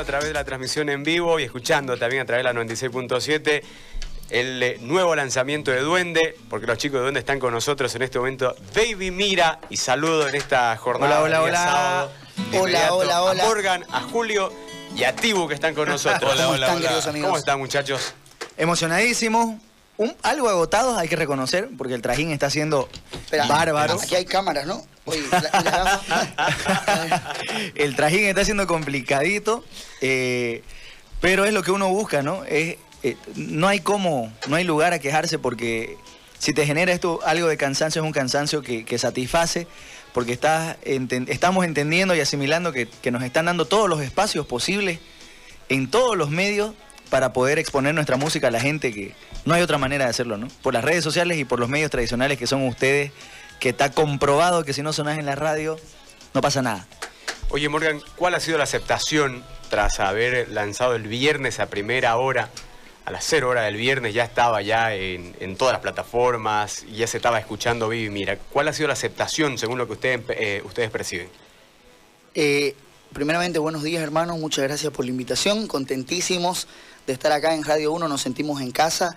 a través de la transmisión en vivo y escuchando también a través de la 96.7 el eh, nuevo lanzamiento de Duende, porque los chicos de Duende están con nosotros en este momento. Baby Mira, y saludo en esta jornada. Hola, hola, hola. sábado. Hola, hola, hola. A Morgan, a Julio y a Tibu que están con nosotros. Hola, ¿Cómo hola, están, hola. amigos? ¿Cómo están, muchachos? Emocionadísimos, un, algo agotados, hay que reconocer, porque el trajín está siendo bárbaro. Aquí hay cámaras, ¿no? Oye, la- la- el trajín está siendo complicadito, eh, pero es lo que uno busca, ¿no? Es, eh, no hay cómo, no hay lugar a quejarse porque si te genera esto algo de cansancio, es un cansancio que, que satisface, porque estás enten- estamos entendiendo y asimilando que, que nos están dando todos los espacios posibles en todos los medios para poder exponer nuestra música a la gente que no hay otra manera de hacerlo, ¿no? Por las redes sociales y por los medios tradicionales que son ustedes, que está comprobado que si no sonás en la radio, no pasa nada. Oye, Morgan, ¿cuál ha sido la aceptación tras haber lanzado el viernes a primera hora? A las 0 horas del viernes ya estaba ya en, en todas las plataformas ya se estaba escuchando Vivi Mira. ¿Cuál ha sido la aceptación según lo que ustedes, eh, ustedes perciben? Eh, primeramente, buenos días, hermanos. Muchas gracias por la invitación. Contentísimos de estar acá en Radio 1. Nos sentimos en casa.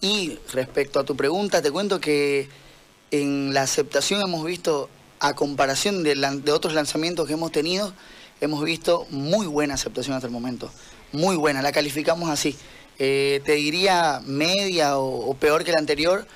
Y respecto a tu pregunta, te cuento que en la aceptación hemos visto, a comparación de, otros lanzamientos que hemos tenido, hemos visto muy buena aceptación hasta el momento. Muy buena, la calificamos así. Eh, te diría media o, o peor que la anterior,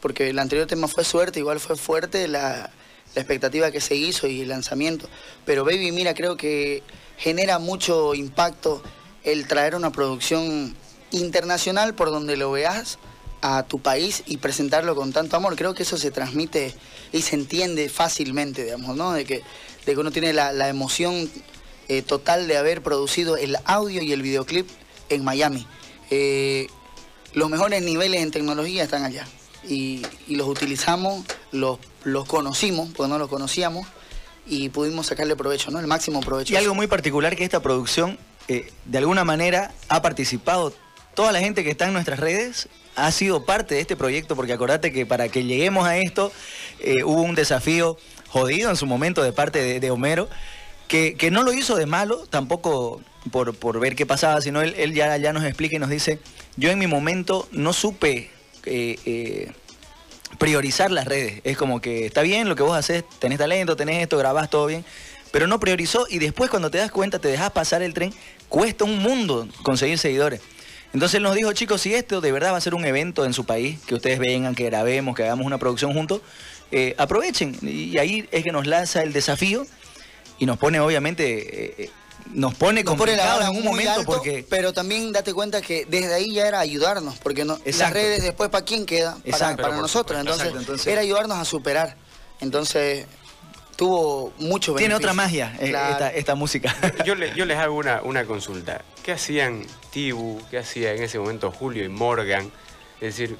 porque el anterior tema fue suerte, igual fue fuerte la, la expectativa que se hizo y el lanzamiento. Pero Baby, mira, creo que genera mucho impacto el traer una producción internacional por donde lo veas a tu país y presentarlo con tanto amor. Creo que eso se transmite y se entiende fácilmente, digamos, ¿no? De que, de que uno tiene la, la emoción eh, total de haber producido el audio y el videoclip en Miami. Eh, los mejores niveles en tecnología están allá y, y los utilizamos, los, los conocimos, porque no los conocíamos, y pudimos sacarle provecho, ¿no? El máximo provecho. Y algo muy particular que esta producción, eh, de alguna manera, ha participado. Toda la gente que está en nuestras redes ha sido parte de este proyecto, porque acordate que para que lleguemos a esto eh, hubo un desafío jodido en su momento de parte de, Homero, que, que no lo hizo de malo, tampoco por, por ver qué pasaba, sino él, él ya, ya nos explica y nos dice, yo en mi momento no supe... eh, priorizar las redes. Es como que está bien lo que vos haces, tenés talento, tenés esto, grabás todo bien, pero no priorizó y después cuando te das cuenta, te dejas pasar el tren, cuesta un mundo conseguir seguidores. Entonces él nos dijo, chicos, si esto de verdad va a ser un evento en su país, que ustedes vengan, que grabemos, que hagamos una producción juntos, eh, aprovechen. Y ahí es que nos lanza el desafío y nos pone, obviamente, eh, eh, nos pone Nos pone la en un momento alto, porque... pero también date cuenta que desde ahí ya era ayudarnos, porque no, las redes después para quién queda, para, Exacto. para nosotros, supuesto, entonces, exacto, entonces- era ayudarnos a superar. Entonces tuvo mucho Tiene otra magia eh, Claro. esta, esta música. Yo, le- yo les hago una, una consulta. ¿Qué hacían Tibu, qué hacía en ese momento Julio y Morgan? Es decir,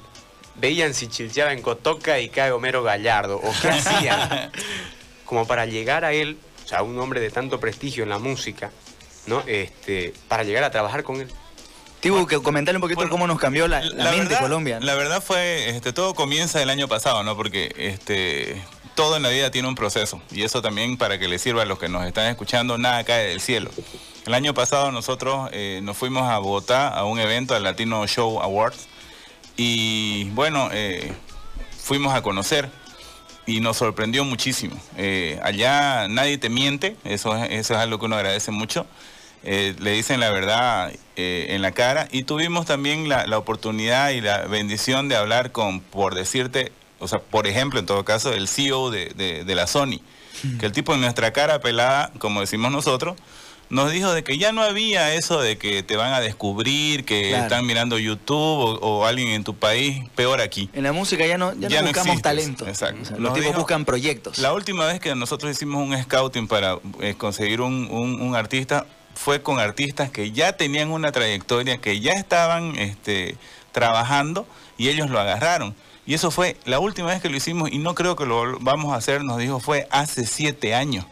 veían si chilcheaba en Cotoca y cae Homero Gallardo, o qué hacían como para llegar a él, o sea, un hombre de tanto prestigio en la música, ¿no? Este, para llegar a trabajar con él. Tibu, que comentarle un poquito cómo nos cambió la, la mente verdad, Colombia. La verdad fue, este, todo comienza el año pasado, ¿no? Porque este, todo en la vida tiene un proceso. Y eso también para que le sirva a los que nos están escuchando, nada cae del cielo. El año pasado nosotros eh, nos fuimos a Bogotá a un evento, al Latino Show Awards. Y bueno, eh, fuimos a conocer y nos sorprendió muchísimo. Eh, allá nadie te miente, eso es, algo que uno agradece mucho. Le dicen la verdad en la cara y tuvimos también la oportunidad y la bendición de hablar con, por decirte, o sea, por ejemplo, en todo caso, el CEO de, de- de la Sony, que el tipo en nuestra cara pelada, como decimos nosotros, nos dijo de que ya no había eso de que te van a descubrir, que Claro. están mirando YouTube o, o alguien en tu país, peor aquí. En la música ya no, ya Ya no buscamos talento. exacto. O sea, Nos los tipos dijo- buscan proyectos. La última vez que nosotros hicimos un scouting para eh, conseguir un, un- un artista fue con artistas que ya tenían una trayectoria, que ya estaban este, trabajando y ellos lo agarraron. Y eso fue la última vez que lo hicimos y no creo que lo vamos a hacer, nos dijo, fue hace siete años.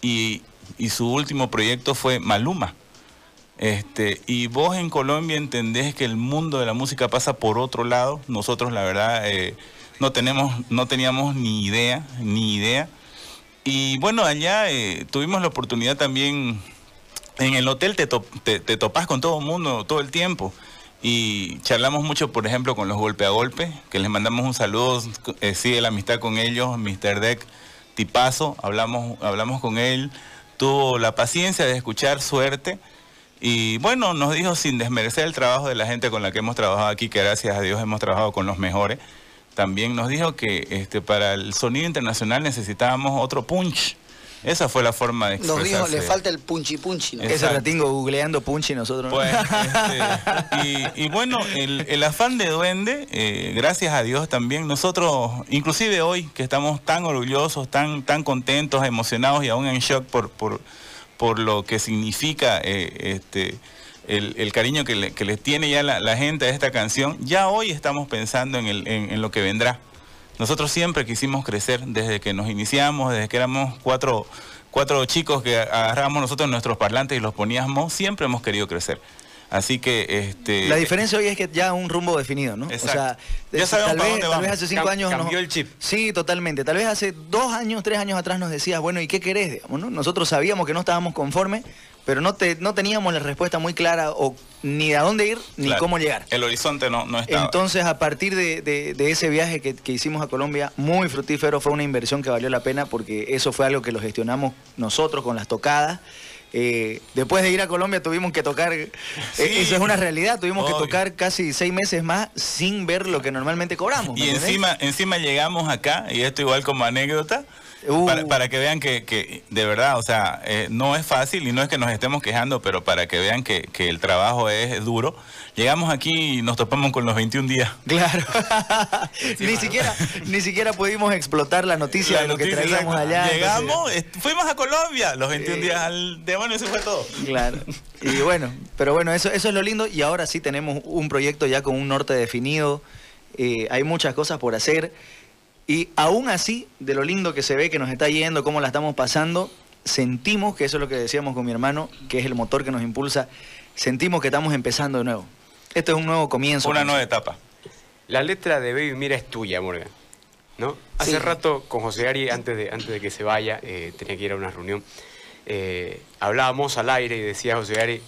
Y, y su último proyecto fue Maluma. Este, y vos en Colombia entendés que el mundo de la música pasa por otro lado. Nosotros, la verdad, eh, no, tenemos, no teníamos ni idea, ni idea. Y bueno, allá eh, tuvimos la oportunidad también, en el hotel te, to- te, te topás con todo el mundo todo el tiempo. Y charlamos mucho, por ejemplo, con los golpe a golpe, que les mandamos un saludo, eh, sigue la amistad con ellos, Mr. Deck, tipazo, hablamos, hablamos con él, tuvo la paciencia de escuchar suerte. Y bueno, nos dijo sin desmerecer el trabajo de la gente con la que hemos trabajado aquí, que gracias a Dios hemos trabajado con los mejores. También nos dijo que este, para el sonido internacional necesitábamos otro punch. Esa fue la forma de Nos expresarse. dijo, le falta el punchi punchi. ¿no? Ese ratingo googleando punch y nosotros no. Pues, este, y, y bueno, el, el afán de duende, eh, gracias a Dios también, nosotros, inclusive hoy que estamos tan orgullosos, tan, tan contentos, emocionados y aún en shock por, por, por lo que significa eh, este, el, el cariño que le, que le tiene ya la, la gente a esta canción, ya hoy estamos pensando en, el, en, en lo que vendrá. Nosotros siempre quisimos crecer desde que nos iniciamos, desde que éramos cuatro, cuatro chicos que agarrábamos nosotros nuestros parlantes y los poníamos, siempre hemos querido crecer. Así que este La diferencia hoy es que ya un rumbo definido, ¿no? Exacto. O sea, Ya sabemos tal, para vez, dónde tal vamos. vez hace cinco Cam- años... cambió nos- el chip. Sí, totalmente. Tal vez hace dos años, tres años atrás nos decías, bueno, ¿y qué querés? Digamos, ¿no? Nosotros sabíamos que no estábamos conformes, pero no, te, no teníamos la respuesta muy clara o ni a dónde ir ni claro, cómo llegar. El horizonte no, no estaba. Entonces, a partir de, de- de ese viaje que, que hicimos a Colombia, muy fructífero, fue una inversión que valió la pena porque eso fue algo que lo gestionamos nosotros con las tocadas. Eh, después de ir a Colombia tuvimos que tocar, eh, eso es una realidad, tuvimos Obvio. que tocar casi seis meses más sin ver lo que normalmente cobramos. ¿me y encima, encima llegamos acá, y esto igual como anécdota, Uh. para, para que vean que, que de verdad, o sea, eh, no es fácil y no es que nos estemos quejando, pero para que vean que, que el trabajo es duro. Llegamos aquí y nos topamos con los 21 días. Claro. ni siquiera, ni siquiera pudimos explotar la noticia La de lo que traíamos allá. Llegamos, est- fuimos a Colombia, los 21 días al demonio, eso fue todo. Claro. Y bueno, pero bueno, eso, eso es lo lindo y ahora sí tenemos un proyecto ya con un norte definido, eh, hay muchas cosas por hacer y aún así, de lo lindo que se ve, que nos está yendo, cómo la estamos pasando, sentimos, que eso es lo que decíamos con mi hermano, que es el motor que nos impulsa, sentimos que estamos empezando de nuevo. Esto es un nuevo comienzo. Una nueva etapa. La letra de Baby Mira es tuya, Morgan. ¿No? Hace Sí. rato con José Ari, antes de, antes de que se vaya, eh, tenía que ir a una reunión, eh, hablábamos al aire y decía José Ari,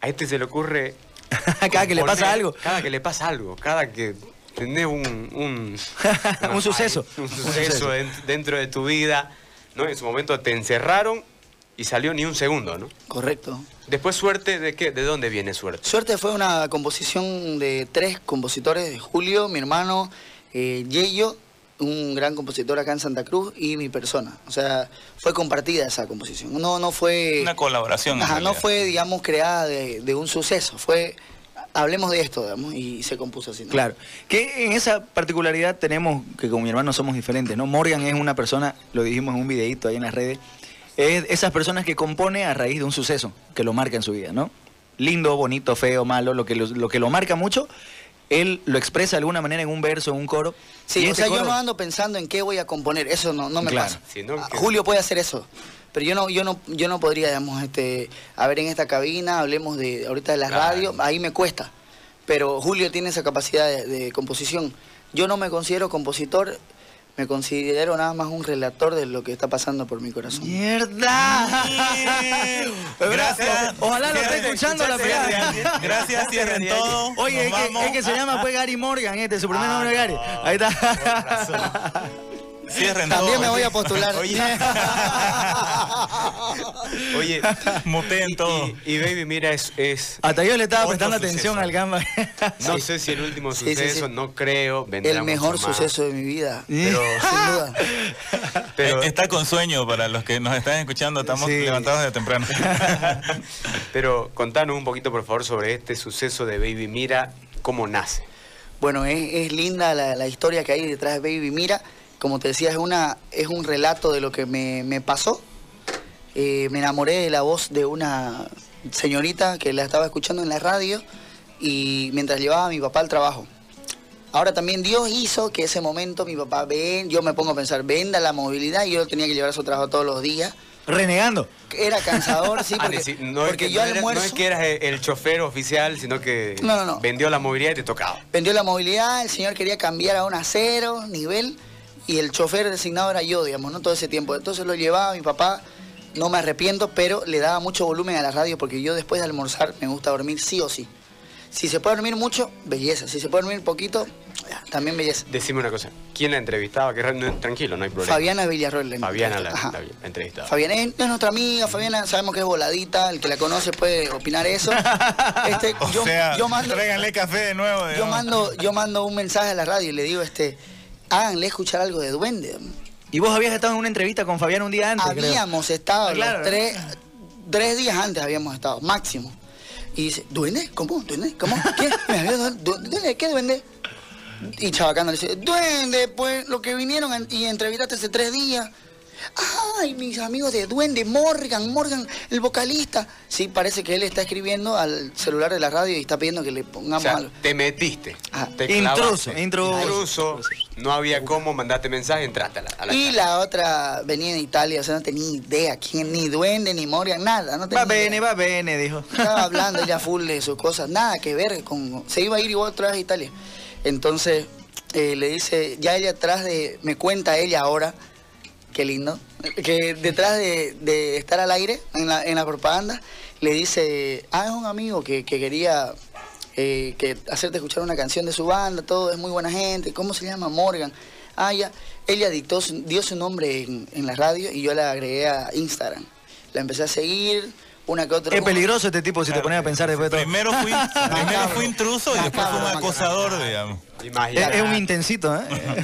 a este se le ocurre... Cada que le pasa algo. Cada que le pasa algo, cada que tenés un... Un, Un suceso. Un Un suceso suceso. dent- dentro de tu vida, ¿no? En su momento te encerraron y salió ni un segundo, ¿no? Correcto. Después suerte, ¿de qué? ¿De dónde viene suerte? Suerte fue una composición de tres compositores, de Julio, mi hermano, eh, Yeyo, un gran compositor acá en Santa Cruz, y mi persona. O sea, fue compartida esa composición. No, no fue... Una colaboración. Ajá, no fue, digamos, creada de, de un suceso. Fue, hablemos de esto, digamos, y se compuso así. ¿no? Claro. Que en esa particularidad tenemos que con mi hermano somos diferentes, ¿no? Morgan es una persona, lo dijimos en un videito ahí en las redes, es esas personas que compone a raíz de un suceso que lo marca en su vida, ¿no? Lindo, bonito, feo, malo, lo que lo, lo que lo marca mucho, él lo expresa de alguna manera en un verso, en un coro. Sí, o este sea, yo no ando pensando en qué voy a componer, eso no, no me Claro. pasa. Sí, ¿no? Ah, Que- Julio puede hacer eso, pero yo no, yo no, yo no podría, digamos, este, a ver en esta cabina, hablemos de ahorita de la Claro. radio, ahí me cuesta. Pero Julio tiene esa capacidad de, de composición. Yo no me considero compositor, me considero nada más un relator de lo que está pasando por mi corazón. ¡Mierda! Gracias. Ojalá lo esté escuchando la pegada. Gracias, cierren todo. Oye, es que, vamos. es que se llama pues Gary Morgan, este, su primer Ah, nombre es Gary. Ahí está. Cierren También todo. me voy a postular. Oye. Oye, Muteen todo. y, y Baby, mira, es, es Hasta yo le estaba prestando atención al gamba. no sé si el último suceso, sí. no creo, vendrá El mejor suceso de mi vida. Pero, Sin duda. pero, Eh, Está con sueño para los que nos están escuchando. Estamos Sí. levantados de temprano. pero contanos un poquito, por favor, sobre este suceso de Baby Mira, cómo nace. Bueno, es, es linda la, la historia que hay detrás de Baby Mira. Como te decía, es, una, es un relato de lo que me, me pasó. Eh, me enamoré de la voz de una señorita que la estaba escuchando en la radio y mientras llevaba a mi papá al trabajo. Ahora también Dios hizo que ese momento mi papá ven, yo me pongo a pensar, venda la movilidad y yo tenía que llevar a su trabajo todos los días. Renegando. Era cansador, sí, Ah, porque, no, es que, yo no, era- no almuerzo. es que eras el, chofer oficial, sino que no. vendió la movilidad y te tocaba. Vendió la movilidad, el señor quería cambiar a un acero, nivel, y el chofer designado era yo, digamos, ¿no? Todo ese tiempo. Entonces lo llevaba mi papá, no me arrepiento, pero le daba mucho volumen a la radio porque yo después de almorzar me gusta dormir sí o sí. Si se puede dormir mucho, belleza. Si se puede dormir poquito, también belleza. Decime una cosa, ¿quién la entrevistaba? Que no- tranquilo, no hay problema. Fabiana Villarroel. la Fabiana la, la- la entrevistaba. Fabiana es, es nuestra amiga, Fabiana sabemos que es voladita, el que la conoce puede opinar eso. Este, O yo, sea, yo mando, tráiganle café de nuevo. yo mando, yo mando un mensaje a la radio y le digo, este, háganle escuchar algo de duende. Y vos habías estado en una entrevista con Fabián un día antes, creo. Habíamos estado, Ah, claro. los tres, tres días antes habíamos estado, máximo. Y dice, ¿duende? ¿Cómo? ¿Duende? ¿Cómo? ¿Qué? ¿Duende? ¿Qué duende? Y Chabacano le dice, duende, pues lo que vinieron y entrevistaste hace tres días. Ay, mis amigos de Duende, Morgan, Morgan, el vocalista. Sí, parece que él está escribiendo al celular de la radio y está pidiendo que le O pongamos sea, algo. te metiste. Ah, te intruso, intruso. Intruso, No había cómo mandarte mensaje, entraste a la, a la Y la otra venía de Italia, o sea, no tenía idea quién, ni Duende, ni Morgan, nada. No tenía Va bene, va bene, dijo. Estaba hablando ella full de sus cosas, nada que ver con... Se iba a ir igual otra vez a Italia. Entonces eh, le dice, ya ella atrás de... Me cuenta ella ahora, qué lindo, que detrás de, estar al aire en la, en la propaganda, le dice, ah, es un amigo que, que quería eh, que hacerte escuchar una canción de su banda, todo, es muy buena gente, ¿cómo se llama? Morgan. Ah, ya. Ella dictó, dio su nombre en, en la radio y yo la agregué a Instagram. La empecé a seguir, una que otra. Es peligroso este tipo si te pones a pensar después de todo. Primero fui, primero fui intruso y después fui un acosador, digamos. Es, Imagínate. es un intensito, ¿eh?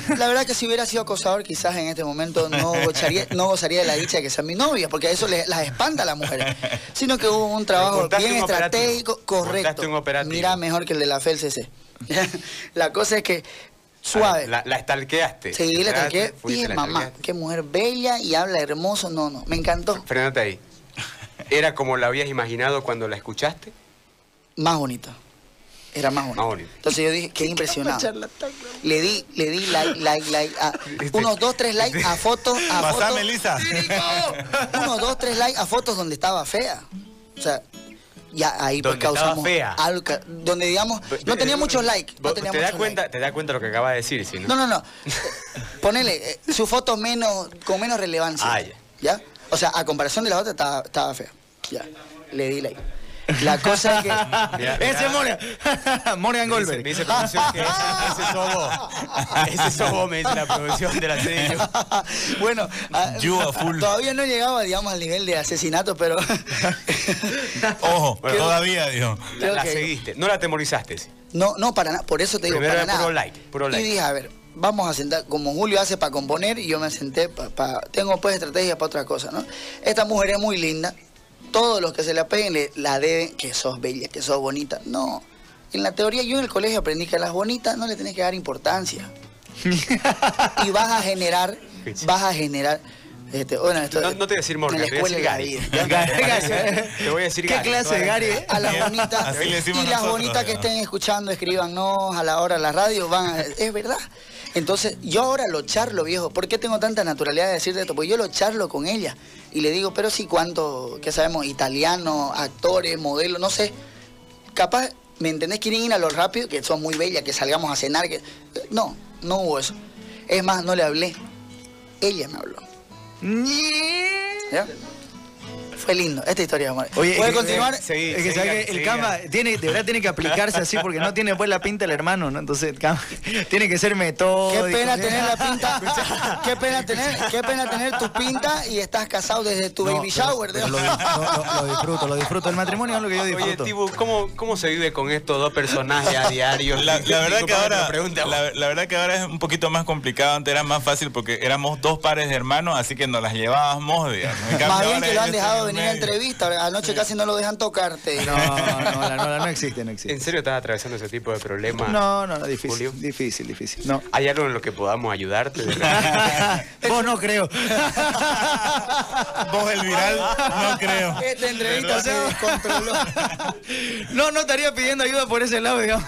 La verdad que si hubiera sido acosador, quizás en este momento no gozaría, no gozaría de la dicha de que sea mi novia, porque eso las espanta a las mujeres. Sino que hubo un trabajo bien un estratégico, correcto. Un. Mira, mejor que el de la FELCC. la cosa es que, suave. La, la estalqueaste. Sí, tanqué. fuiste, Dije, la mamá, qué mujer bella y habla hermoso. No, no, me encantó. Frenate ahí. ¿Era como la habías imaginado cuando la escuchaste? Más bonita. Era más bonita. Más bonita. Entonces yo dije, qué impresionado. Le di, le di like, like, like, a- unos dos, tres likes a fotos, a Pasame, fotos. Lisa. unos dos, tres likes a fotos donde estaba fea. O sea, ya ahí pues Donde estaba causamos fea. algo donde digamos, no tenía muchos likes. No Vos- tenía ¿Te das cuenta, likes. te das cuenta lo que acaba de decir, si no? No, no, no. Ponele eh, su foto menos, con menos relevancia. Ah, ya. ¿Ya? O sea, a comparación de la otra estaba, estaba fea. Ya. Le di like. La cosa es que. Mira, Ese es Morgan. Morgan Me dice, Goldberg. me dice producción que ese, ese vos, me dice la producción de la serie. bueno, ah, You a full. todavía no llegaba, digamos, al nivel de asesinato, pero. Ojo, todavía, digo. La, Creo la que- seguiste. No la temorizaste. no, no, para nada. Por eso te digo, Primero para era nada. puro like, puro like. Y dije, a ver, vamos a sentar, como Julio hace para componer, y yo me senté para. tengo pues estrategia para otra cosa, ¿no? Esta mujer es muy linda. Todos los que se la peguen le, la deben, que sos bella, que sos bonita. No. En la teoría, yo en el colegio aprendí que a las bonitas no le tenés que dar importancia. y vas a generar, vas a generar. Este, bueno, esto, No, no te voy a decir Morgan, en la te voy a decir Gary. Te voy a decir ¿Qué Gary. clase de Gary? A las bonitas. y las nosotros, bonitas que estén escuchando, escríbanos a la hora de la radio, van a- es verdad. Entonces, yo ahora lo charlo, viejo. ¿Por qué tengo tanta naturalidad de decirte esto? Porque yo lo charlo con ella. Y le digo, pero sí, ¿cuánto, qué sabemos? Italianos, actores, modelos, no sé. Capaz, ¿me entendés? Quieren ir a lo rápido, que son muy bellas, que salgamos a cenar. que No, no hubo eso. Es más, no le hablé. Ella me habló. ¿Ya? Fue lindo, esta historia de amor. Oye, ¿Puede es que- continuar? Sí, es que, sigan, ¿sabes qué? el. Canva tiene, de verdad tiene que aplicarse así porque no tiene pues la pinta el hermano, ¿no? Entonces Canva tiene que ser metódico. Qué pena tener la pinta, qué pena tener, qué pena tener tu pinta y estás casado desde tu No, baby pero- shower. pero de- lo, di- lo- lo- lo disfruto, lo disfruto. El matrimonio es lo que yo Oye, disfruto. Tibu, ¿cómo, ¿cómo se vive con estos dos personajes a diario? La, la verdad que ahora, la, la verdad que ahora es un poquito más complicado. Antes era más fácil porque éramos dos pares de hermanos, así que nos las llevábamos, digamos. En cambio, Más bien que lo han dejado en venir a entrevista. Anoche casi no lo dejan tocarte. No, no, no, la- no existe, no existe. ¿En serio estás atravesando ese tipo de problemas? No, no, no, difícil, Julio? difícil, difícil. No. ¿Hay algo en lo que podamos ayudarte? Vos no creo. Vos el viral, no creo. Esta entrevista se descontroló. No, no estaría pidiendo ayuda por ese lado, digamos.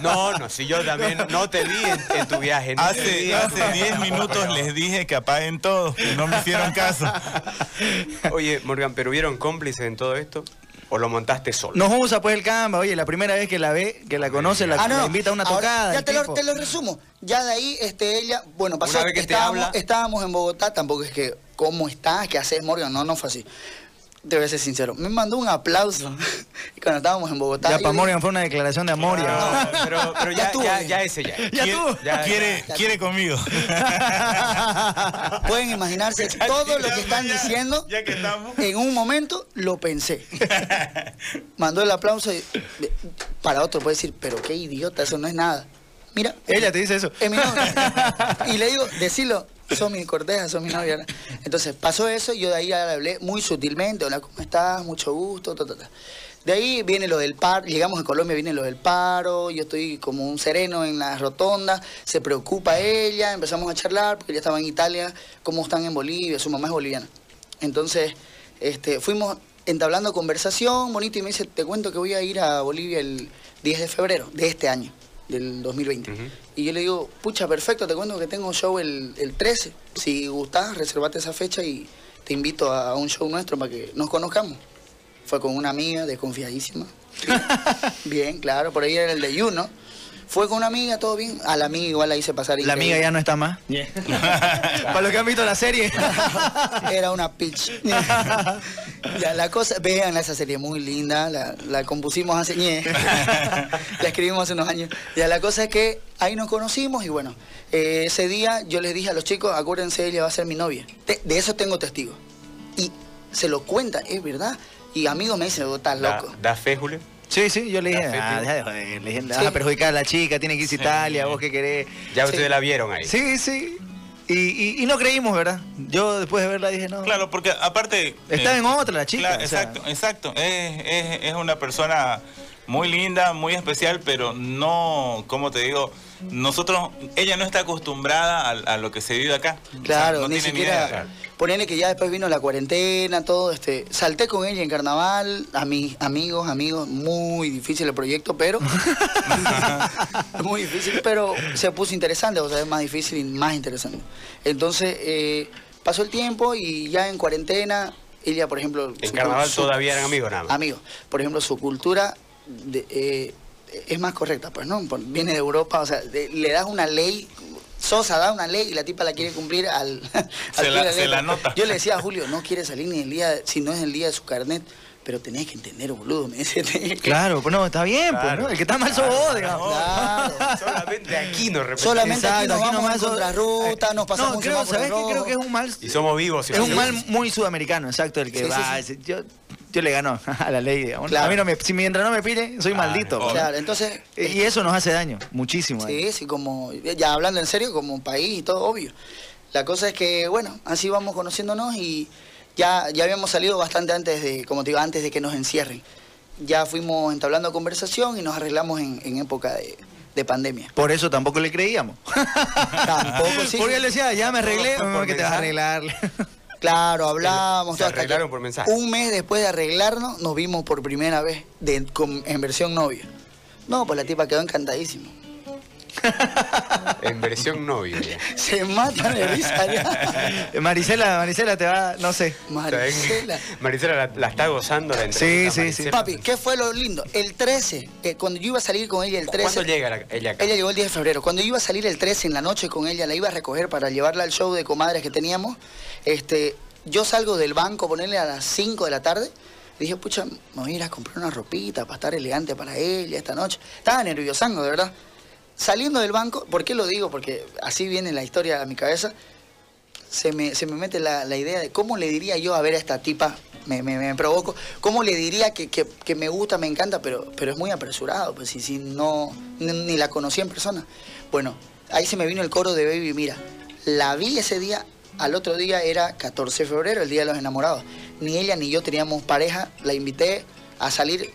No, no, si yo también no te vi en, en tu viaje. no Hace, en tu hace 10 viaje. minutos les dije que apaguen todo y no me hicieron caso. Oye, Morgan, ¿pero hubieron cómplices en todo esto? ¿O lo montaste solo? Nos usa pues el Canva, oye, la primera vez que la ve, que la conoce, la, Ah, no, la no. invita a una Ahora, tocada. Ya te lo, te resumo. Ya de ahí, este, ella, bueno, pasó, Una vez que te estábamos, habla. estábamos en Bogotá, tampoco es que, ¿cómo estás? ¿Qué haces, Morgan? No, no fue así. Te voy a ser sincero. Me mandó un aplauso y cuando estábamos en Bogotá. Ya para dije, Morgan fue una declaración de amor. ya. No, pero, pero Ya ya, estuvo ya, ese ya. Ya quiere, tú. Ya, quiere, ya. quiere conmigo. Pueden imaginarse todo lo que están diciendo. Ya que estamos. En un momento lo pensé. Mandó el aplauso y para otro puede decir, pero qué idiota, eso no es nada. Mira, Ella te dice eso. es mi. Y le digo, decilo, son mi corteja, son mi novia. ¿no? Entonces pasó eso y yo de ahí hablé muy sutilmente, hola, ¿cómo estás? Mucho gusto, ta. De ahí viene lo del paro, llegamos a Colombia, viene lo del paro, yo estoy como un sereno en la rotonda, se preocupa ella, empezamos a charlar, porque ella estaba en Italia, cómo están en Bolivia, su mamá es boliviana. Entonces, este, fuimos entablando conversación bonito y me dice, te cuento que voy a ir a Bolivia el 10 de febrero de este año, del 2020. Ujú. Y yo le digo, pucha, perfecto, te cuento que tengo show el, el 13. Si gustás, reservate esa fecha y te invito a, a un show nuestro para que nos conozcamos. Fue con una amiga desconfiadísima. bien, claro, por ahí era el de You, ¿no? Fue con una amiga, todo bien. A la amiga igual la hice pasar La amiga ya no está más. Para los que han visto la serie. Era una pitch. ya, la cosa, vean esa serie muy linda, la, la compusimos hace, ñe. la escribimos hace unos años. Ya, la cosa es que ahí nos conocimos y bueno, eh, ese día yo les dije a los chicos, acuérdense, ella va a ser mi novia. Te- de eso tengo testigos. Y se lo cuenta, es verdad. Y amigos me dicen, "Oh, estás ¿Da, loco. da fe, Julio? Sí, sí, yo le dije, ah, deja de joder, le dije, vas a perjudicar a la chica, tiene que irse a Italia, vos qué querés. Ya Sí. ustedes la vieron ahí. Sí, sí. Y, y- y no creímos, ¿verdad? Yo después de verla dije, no. Claro, porque aparte... Está eh, en otra la chica. Claro, o sea. exacto, exacto. Es, es- es una persona muy linda, muy especial, pero no, como te digo, nosotros, ella no está acostumbrada a, a lo que se vive acá. O sea, Claro, no ni tiene siquiera. idea. Ponele que ya después vino la cuarentena, todo, este, salté con ella en carnaval, a mis amigos, amigos, muy difícil el proyecto, pero muy difícil, pero se puso interesante, o sea, es más difícil y más interesante. Entonces, eh, pasó el tiempo y ya en cuarentena, ella, por ejemplo, En su- carnaval su- todavía eran amigos nada más. Amigos, por ejemplo, su cultura de- eh, es más correcta, pues, ¿no? Por- Viene de Europa, o sea, de- le das una ley, Sosa da una ley y la tipa la quiere cumplir al... al Se pie la- se la nota. Yo le decía a Julio, no quiere salir ni el día, si no es el día de su carnet, pero tenés que entender, boludo, me dice. Claro, pues no, está bien, pues, Claro. ¿no? El que está mal sos vos, digamos. Claro. Solamente aquí nos representa. Solamente aquí nos Exacto, vamos nomás en contrarruta, nos pasamos No, creo, ¿sabes qué? Creo que es un mal... Y somos vivos. y Es un mal muy sudamericano, exacto, el que Sí, va. sí, sí. ese- Yo, yo le gano a la ley, digamos. Claro. A mí no me, si mientras no me pide, soy maldito. Claro, entonces... Y eso nos hace daño, muchísimo. daño. Sí, sí, como, ya hablando en serio, como un país y todo, obvio. La cosa es que, bueno, así vamos conociéndonos y ya, ya habíamos salido bastante antes de, como te digo, antes de que nos encierren. Ya fuimos entablando conversación y nos arreglamos en, en época de, de pandemia. Por eso tampoco le creíamos. Tampoco, sí. Porque él decía, ya me arreglé, Todo fue por que te vas a arreglar. Claro, hablamos. Se arreglaron por mensaje. Un mes después de arreglarnos, nos vimos por primera vez de- con- en versión novia. No, pues la tipa quedó encantadísima. En versión novia. ya. Se mata de risa ya. Marisela, Marisela te va, no sé. Maricela. Marisela la, la está gozando la Sí, entrevista. sí, Marisela. sí. Papi, ¿qué fue lo lindo? El 13, eh, cuando yo iba a salir con ella el 13. ¿Cuándo llega la- ella acá? Ella llegó el 10 de febrero. Cuando yo iba a salir el 13 en la noche con ella, la iba a recoger para llevarla al show de comadres que teníamos. Este, yo salgo del banco, ponerle a las 5 de la tarde. Dije, pucha, me voy a ir a comprar una ropita para estar elegante para ella esta noche. Estaba nerviosango, de verdad. Saliendo del banco, ¿por qué lo digo? Porque así viene la historia a mi cabeza. Se me, se me mete la, la idea de cómo le diría yo a ver a esta tipa, me, me, me provoco, cómo le diría que, que- que me gusta, me encanta, pero, pero es muy apresurado, pues si, si no, ni, ni la conocí en persona. Bueno, ahí se me vino el coro de Baby, mira, la vi ese día, al otro día era 14 de febrero, el Día de los Enamorados. Ni ella ni yo teníamos pareja, la invité a salir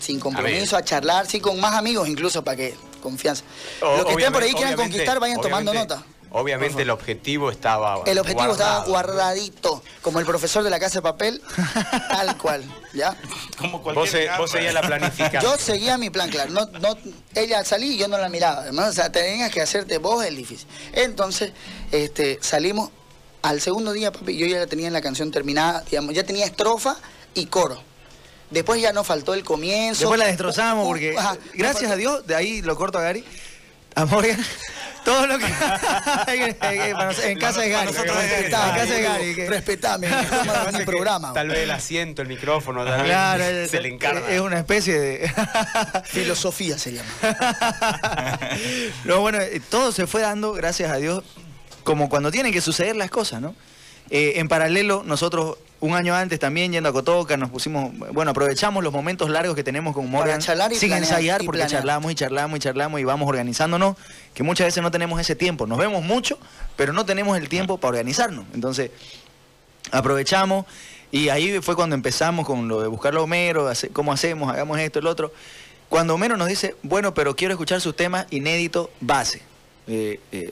sin compromiso, a, charlar, sí, con más amigos incluso, para que confianza. O- Los que estén por ahí obviamente- quieran conquistar, vayan tomando nota. Obviamente el objetivo estaba El objetivo estaba guardadito, como el profesor de la casa de papel, tal cual, ¿ya? Como Vos, se- vos seguías la planificación. Yo seguía mi plan, claro. No, no, ella salí y yo no la miraba. Además, o sea, tenías que hacerte vos el difícil. Entonces, este, salimos al segundo día, papi, yo ya tenía la canción terminada, digamos, ya tenía estrofa y coro. Después ya no faltó el comienzo. Después la destrozamos Uh, uh, porque, ajá, gracias a Dios, de ahí lo corto a Gary, a Morgan, todo lo que... en casa de Gary. nosotros es Gary. Respetame, En casa de Gary. que- Respetame, mi programa. Tal vez el asiento, el micrófono, tal vez Claro, se le encarga. Es una especie de... Filosofía se llama. no, bueno, eh, todo se fue dando, gracias a Dios, como cuando tienen que suceder las cosas, ¿no? Eh, en paralelo, nosotros un año antes también yendo a Cotoca, nos pusimos, bueno, aprovechamos los momentos largos que tenemos con Morgan charlar y sin planear, ensayar, y porque planear. charlamos y charlamos y charlamos y vamos organizándonos, que muchas veces no tenemos ese tiempo. Nos vemos mucho, pero no tenemos el tiempo para organizarnos. Entonces, aprovechamos y ahí fue cuando empezamos con lo de buscar a Homero, hace- cómo hacemos, hagamos esto, el otro. Cuando Homero nos dice, bueno, pero quiero escuchar sus temas inédito base. Eh, eh,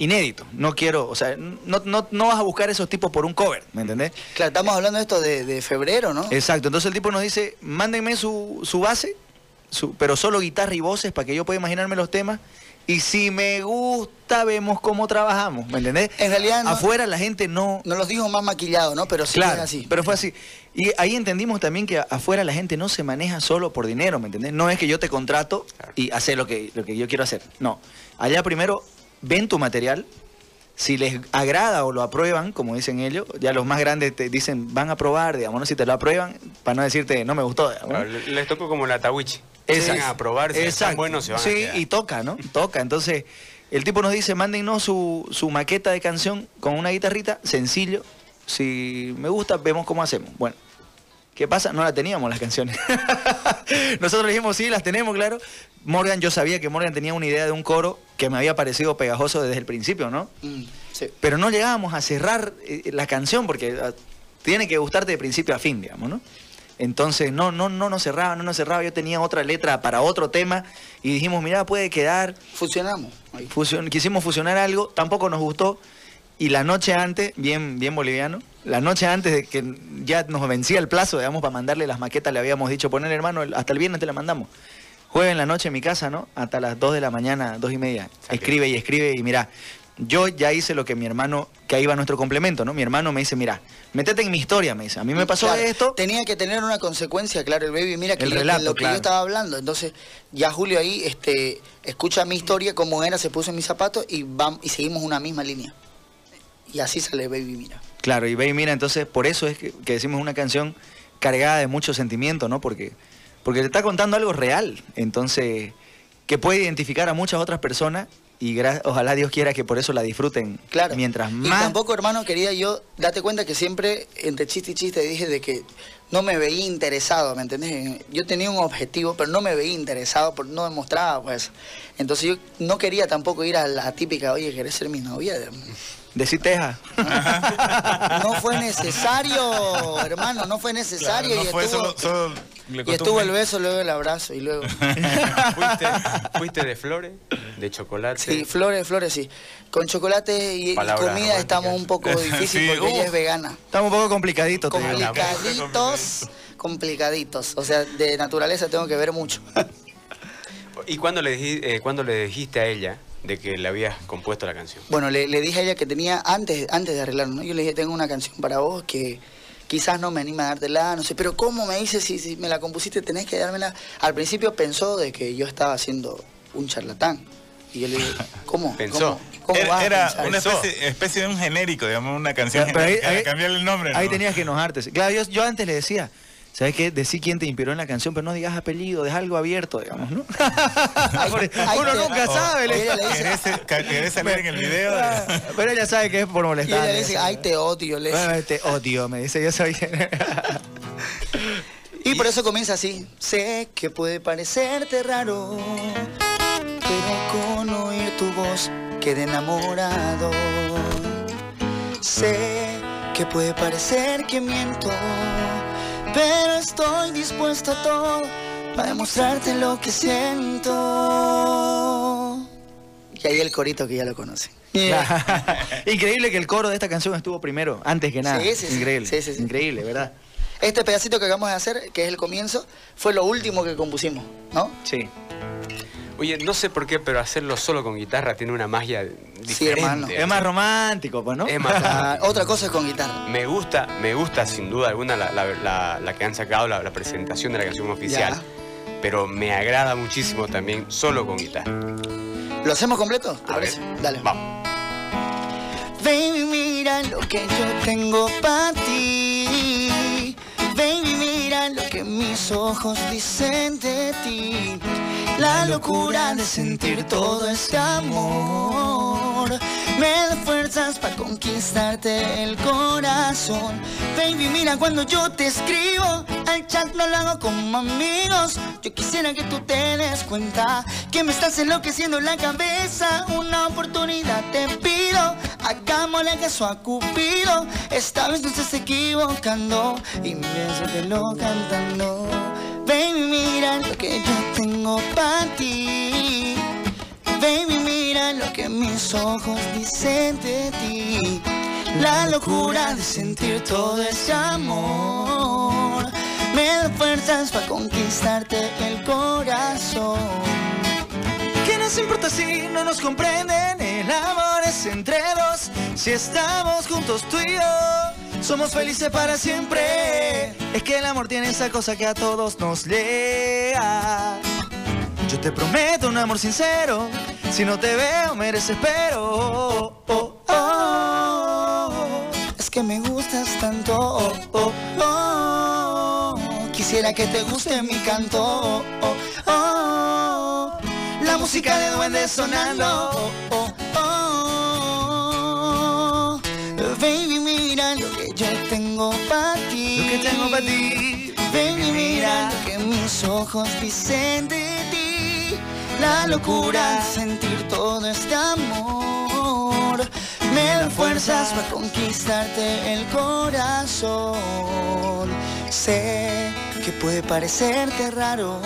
inédito, no quiero, o sea, no, no, no vas a buscar esos tipos por un cover, ¿me entendés? Claro, estamos hablando de esto de, de febrero, ¿no? Exacto, entonces el tipo nos dice, mándenme su, su base, su- pero solo guitarra y voces para que yo pueda imaginarme los temas. Y si me gusta, vemos cómo trabajamos, ¿me entendés? En realidad no- Afuera la gente no, Nos los dijo más maquillado, ¿no? Pero sí Claro, es así. pero fue así. Y ahí entendimos también que afuera la gente no se maneja solo por dinero, ¿me entendés? No es que yo te contrato y hacer lo que, lo que yo quiero hacer. No. Allá primero ven tu material. Si les agrada o lo aprueban, como dicen ellos, ya los más grandes te dicen van a probar, digamos, ¿no? si te lo aprueban, para no decirte no me gustó. Les tocó como la tawichi. Van a probar, si están buenos se van a Sí, quedar. y toca, ¿no? Toca. Entonces, el tipo nos dice, mándennos su, su maqueta de canción con una guitarrita, sencillo. Si me gusta, vemos cómo hacemos. Bueno, ¿qué pasa? No la teníamos las canciones. Nosotros dijimos, sí, las tenemos, claro. Morgan, yo sabía que Morgan tenía una idea de un coro que me había parecido pegajoso desde el principio, ¿no? Mm, sí. Pero no llegábamos a cerrar eh, la canción porque ah, tiene que gustarte de principio a fin, digamos, ¿no? Entonces no, no, no nos cerraba, no nos cerraba. Yo tenía otra letra para otro tema y dijimos, mira, puede quedar. Fusionamos. Fusion- quisimos fusionar algo, tampoco nos gustó. Y la noche antes, bien, bien boliviano, la noche antes de que ya nos vencía el plazo, digamos, para mandarle las maquetas, le habíamos dicho, poner hermano, hasta el viernes te la mandamos. Jueves en la noche en mi casa, ¿no? Hasta las 2 de la mañana, dos y media. Escribe y escribe y mira, yo ya hice lo que mi hermano, que ahí va nuestro complemento, ¿no? Mi hermano me dice, mira, métete en mi historia, me dice. A mí me pasó Claro, esto. Tenía que tener una consecuencia, claro, el baby. Mira que El relato, lo que claro. yo estaba hablando. Entonces, ya Julio ahí este, escucha mi historia, cómo era, se puso en mis zapatos y, y seguimos una misma línea. Y así sale Baby Mira. Claro, y ve y mira, entonces por eso es que, que decimos una canción cargada de mucho sentimiento, ¿no? Porque, porque te está contando algo real, entonces, que puede identificar a muchas otras personas y ojalá Dios quiera que por eso la disfruten. Claro. Mientras Y más... tampoco, hermano, quería yo, date cuenta que siempre, entre chiste y chiste, dije de que no me veía interesado, ¿me entendés? Yo tenía un objetivo, pero no me veía interesado, porque no demostraba, pues. Entonces yo no quería tampoco ir a la típica, oye, ¿querés ser mi novia? Decir Teja. No fue necesario, hermano, no fue necesario. no y fue estuvo, solo, solo le y estuvo el beso, luego el abrazo y luego... ¿Fuiste, fuiste de flores, de chocolate. Sí, flores, flores, sí. Con chocolate y, comida estamos un poco difícil Sí, porque ella es vegana. Estamos un poco complicaditos. Complicaditos, complicaditos. O sea, de naturaleza tengo que ver mucho. ¿Y cuándo le, eh, cuándo le dijiste a ella de que le habías compuesto la canción? Bueno, le, le dije a ella que tenía, antes, antes de arreglarlo, ¿no? Yo le dije, tengo una canción para vos que quizás no me anima a dártela, no sé, pero ¿cómo me dices si, si me la compusiste tenés que dármela? Al principio pensó de que yo estaba haciendo un charlatán. Y yo le dije, ¿cómo? Pensó. ¿Cómo, ¿Cómo vas Era, era una especie, especie de un genérico, digamos, una canción Pero ahí- genérica, ahí- cambiarle el nombre. Ahí ¿no? tenías que enojarte. Claro, yo, yo antes le decía, ¿sabes qué? Decí quién te inspiró en la canción, pero no digas apellido, deja algo abierto, digamos, ¿no? Uno nunca o- sabe. ella dice- ¿Querés, salir en el video? de- Pero ella sabe que es por Y molestar. ella le dice, ay, te odio. Le dice. Bueno, te odio, me dice, yo soy... Y por eso comienza así. Sé que puede parecerte raro, pero con oír tu voz quedé enamorado. Sé que puede parecer que miento, pero estoy dispuesto a todo para demostrarte lo que siento. Y ahí el corito que ya lo conoce. Increíble que el coro de esta canción estuvo primero, antes que nada. Sí, sí, sí. Increíble. Sí, sí, sí. Increíble, ¿verdad? Este pedacito que acabamos de hacer, que es el comienzo, fue lo último que compusimos, ¿no? Sí. Oye, no sé por qué, pero hacerlo solo con guitarra tiene una magia diferente. hermano. Es más romántico, pues, ¿no? Es más Ah, otra cosa es con guitarra. Me gusta, me gusta sin duda alguna la, la- la- la que han sacado, la, la presentación de la canción oficial. Ya. Pero me agrada muchísimo también solo con guitarra. ¿Lo hacemos completo? ¿Te A ver? Dale. Vamos. Baby, mira lo que yo tengo para ti. Baby, mira lo que mis ojos dicen de ti. La locura de sentir todo este amor. Me da fuerzas para conquistarte el corazón. Baby, mira cuando yo te escribo. Al chat lo hago como amigos. Yo quisiera que tú te des cuenta que me estás enloqueciendo la cabeza. Una oportunidad te pido. Hagámosle caso a Cupido. Esta vez no estás equivocando. Y lo cantando. Baby, mira lo que yo tengo para ti. Baby, mira lo que mis ojos dicen de ti. La locura de sentir todo ese amor. Me da fuerzas para conquistarte el corazón. ¿Qué nos importa si no nos comprenden? El amor es entre dos. Si estamos juntos tú y yo, somos felices para siempre. Es que el amor tiene esa cosa que a todos nos lea. Yo te prometo un amor sincero. Si no te veo, me desespero. Oh, oh, oh. Es que me gustas tanto. Oh. Quisiera que te guste mi canto. La música de duende sonando. Tengo para ti. Lo que tengo pa' ti. Baby, mira lo que mis ojos dicen de ti. La locura sentir todo este amor. Me da fuerzas para conquistarte el corazón. Sé que puede parecerte raro,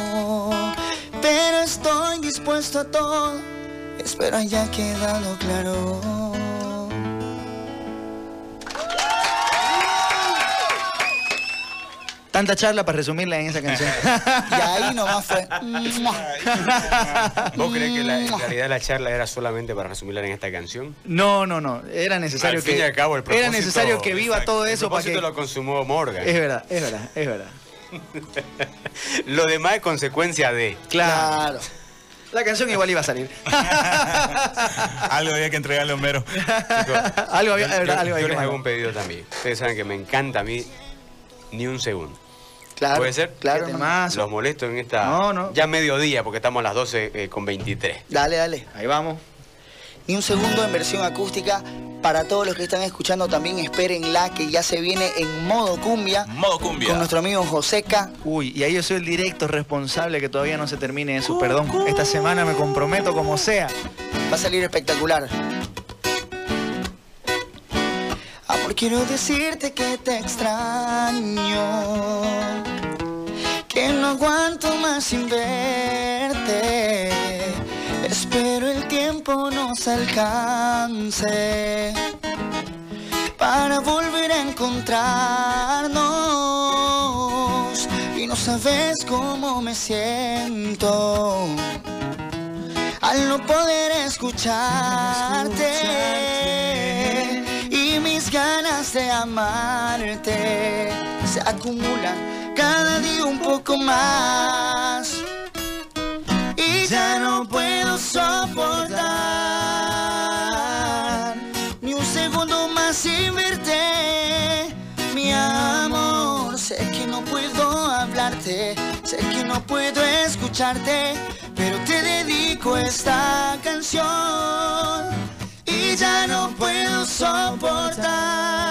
pero estoy dispuesto a todo. Espero haya quedado claro. Tanta charla para resumirla en esa canción. Y ahí nomás fue. ¿Vos crees que la, en realidad la charla era solamente para resumirla en esta canción? No, no, no. Era necesario Al fin que. y al cabo, el propósito, era necesario que viva Exacto, todo el eso para que. propósito lo consumó Morgan. Es verdad, es verdad, es verdad. Lo demás es consecuencia de. Claro. La canción igual iba a salir. Algo había que entregarle a Homero. algo había, Yo, algo yo había que les hago un pedido también. Ustedes saben que me encanta a mí ni un segundo. Claro, ¿Puede ser? Claro, temazo. Los molesto en esta. No, no. Ya mediodía, porque estamos a las 12 eh, con 23. Dale, dale. Ahí vamos. Ni un segundo en versión acústica. Para todos los que están escuchando, también espérenla que ya se viene en modo cumbia. Modo cumbia. Con nuestro amigo Joseca. Uy, y ahí yo soy el directo responsable que todavía no se termine eso. Perdón. Esta semana me comprometo como sea. Va a salir espectacular. Amor, quiero decirte que te extraño. Aguanto más sin verte. Espero el tiempo nos alcance para volver a encontrarnos. Y no sabes cómo me siento al no poder escucharte y mis ganas de amarte se acumulan cada día un poco más. Y ya no puedo soportar ni un segundo más sin verte. Mi amor, sé que no puedo hablarte, sé que no puedo escucharte, pero te dedico esta canción. Y ya no puedo soportar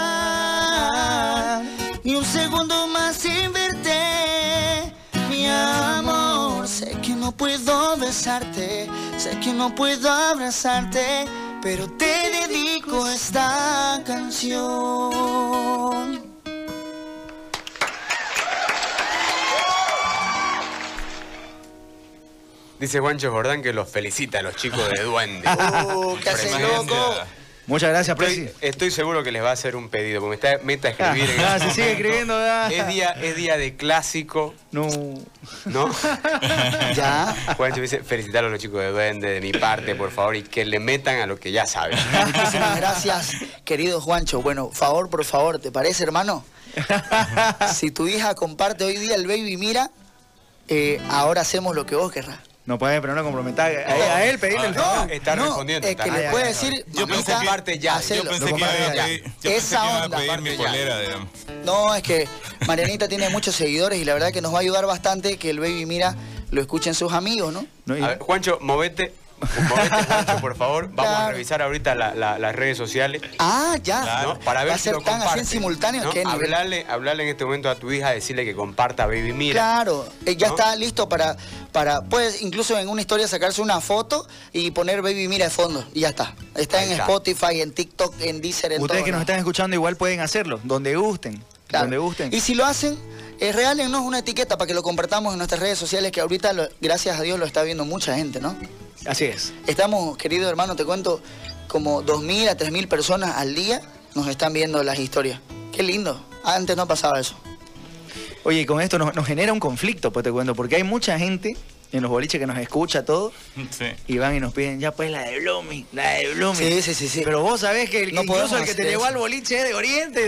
ni un segundo más sin verte, mi amor. Sé que no puedo besarte, sé que no puedo abrazarte, pero te dedico esta canción. Dice Juancho Jordán que los felicita a los chicos de Duende. Uh, ¿Qué haces, Impresionante. loco? Muchas gracias, Presi. Estoy, estoy seguro que les va a hacer un pedido, porque me está meta a escribir. en Ah, se sigue escribiendo, ¿verdad? Es día, es día de clásico, No. ¿no? Ya. Juancho dice, felicitar a los chicos de Duende de mi parte, por favor, y que le metan a lo que ya saben. Muchísimas gracias, querido Juancho. Bueno, favor por favor, ¿te parece, hermano? Si tu hija comparte hoy día el baby mira, eh, ahora hacemos lo que vos querrás. No puede, pero no comprometer a, a él pedirle el favor. Está no, respondiendo. es que le Ah, puede decir, Yo pensé que- ya. Yo pensé que iba a pedir, Esa onda. mi polera. No, es que Marianita tiene muchos seguidores y la verdad que nos va a ayudar bastante que el baby mira lo escuchen sus amigos, ¿no? No, y- A ver, Juancho, movete. Movete, por favor. Vamos a revisar ahorita la- la- las redes sociales. Ah, ya. ¿no? Para ver va a si ser lo tan así en simultáneo ¿no? que nivel. hablarle, hablarle en este momento a tu hija, decirle que comparta Baby Mira. Claro, eh, ya ¿No? está listo para, para, puedes incluso en una historia sacarse una foto y poner Baby Mira de fondo y ya está. Está Ahí en está. Spotify, en TikTok, en Deezer, en Ustedes todo, que nos ¿no? están escuchando igual pueden hacerlo, donde gusten. Claro. Donde gusten. Y si lo hacen, eh, regálennos una etiqueta para que lo compartamos en nuestras redes sociales, que ahorita, lo- gracias a Dios, lo está viendo mucha gente, ¿no? Así es. Estamos, querido hermano, te cuento, como 2.000 a 3.000 personas al día nos están viendo las historias. Qué lindo. Antes no pasaba eso. Oye, y con esto nos, nos genera un conflicto, pues te cuento, porque hay mucha gente en los boliches que nos escucha todo Sí. y van y nos piden, ya pues la de Blooming, la de Blooming. Sí, sí, sí, sí. Pero vos sabés que el, No incluso el que te llevó al boliche es de Oriente.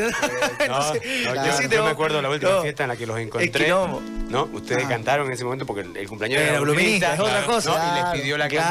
No, yo- me acuerdo la última no, fiesta en la que los encontré. ¿No? Ustedes Ah. cantaron en ese momento porque el, el cumpleaños Era bluminista, es otra claro, cosa. ¿no? Y Claro, les pidió la Claro,